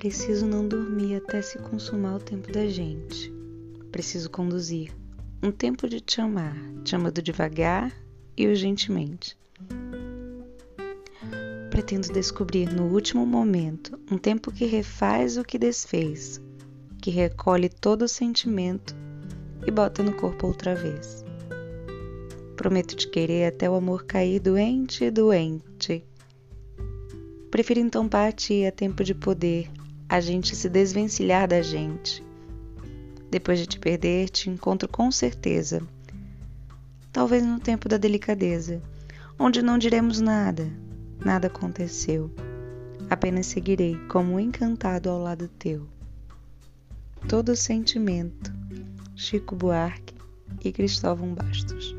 Preciso não dormir até se consumar o tempo da gente. Preciso conduzir um tempo de te amar, te amando devagar e urgentemente. Pretendo descobrir no último momento um tempo que refaz o que desfez, que recolhe todo o sentimento e bota no corpo outra vez. Prometo te querer até o amor cair doente e doente. Prefiro então partir a tempo de poder a gente se desvencilhar da gente. Depois de te perder, te encontro com certeza. Talvez no tempo da delicadeza, onde não diremos nada, nada aconteceu. Apenas seguirei como encantado ao lado teu. Todo sentimento, Chico Buarque e Cristóvão Bastos.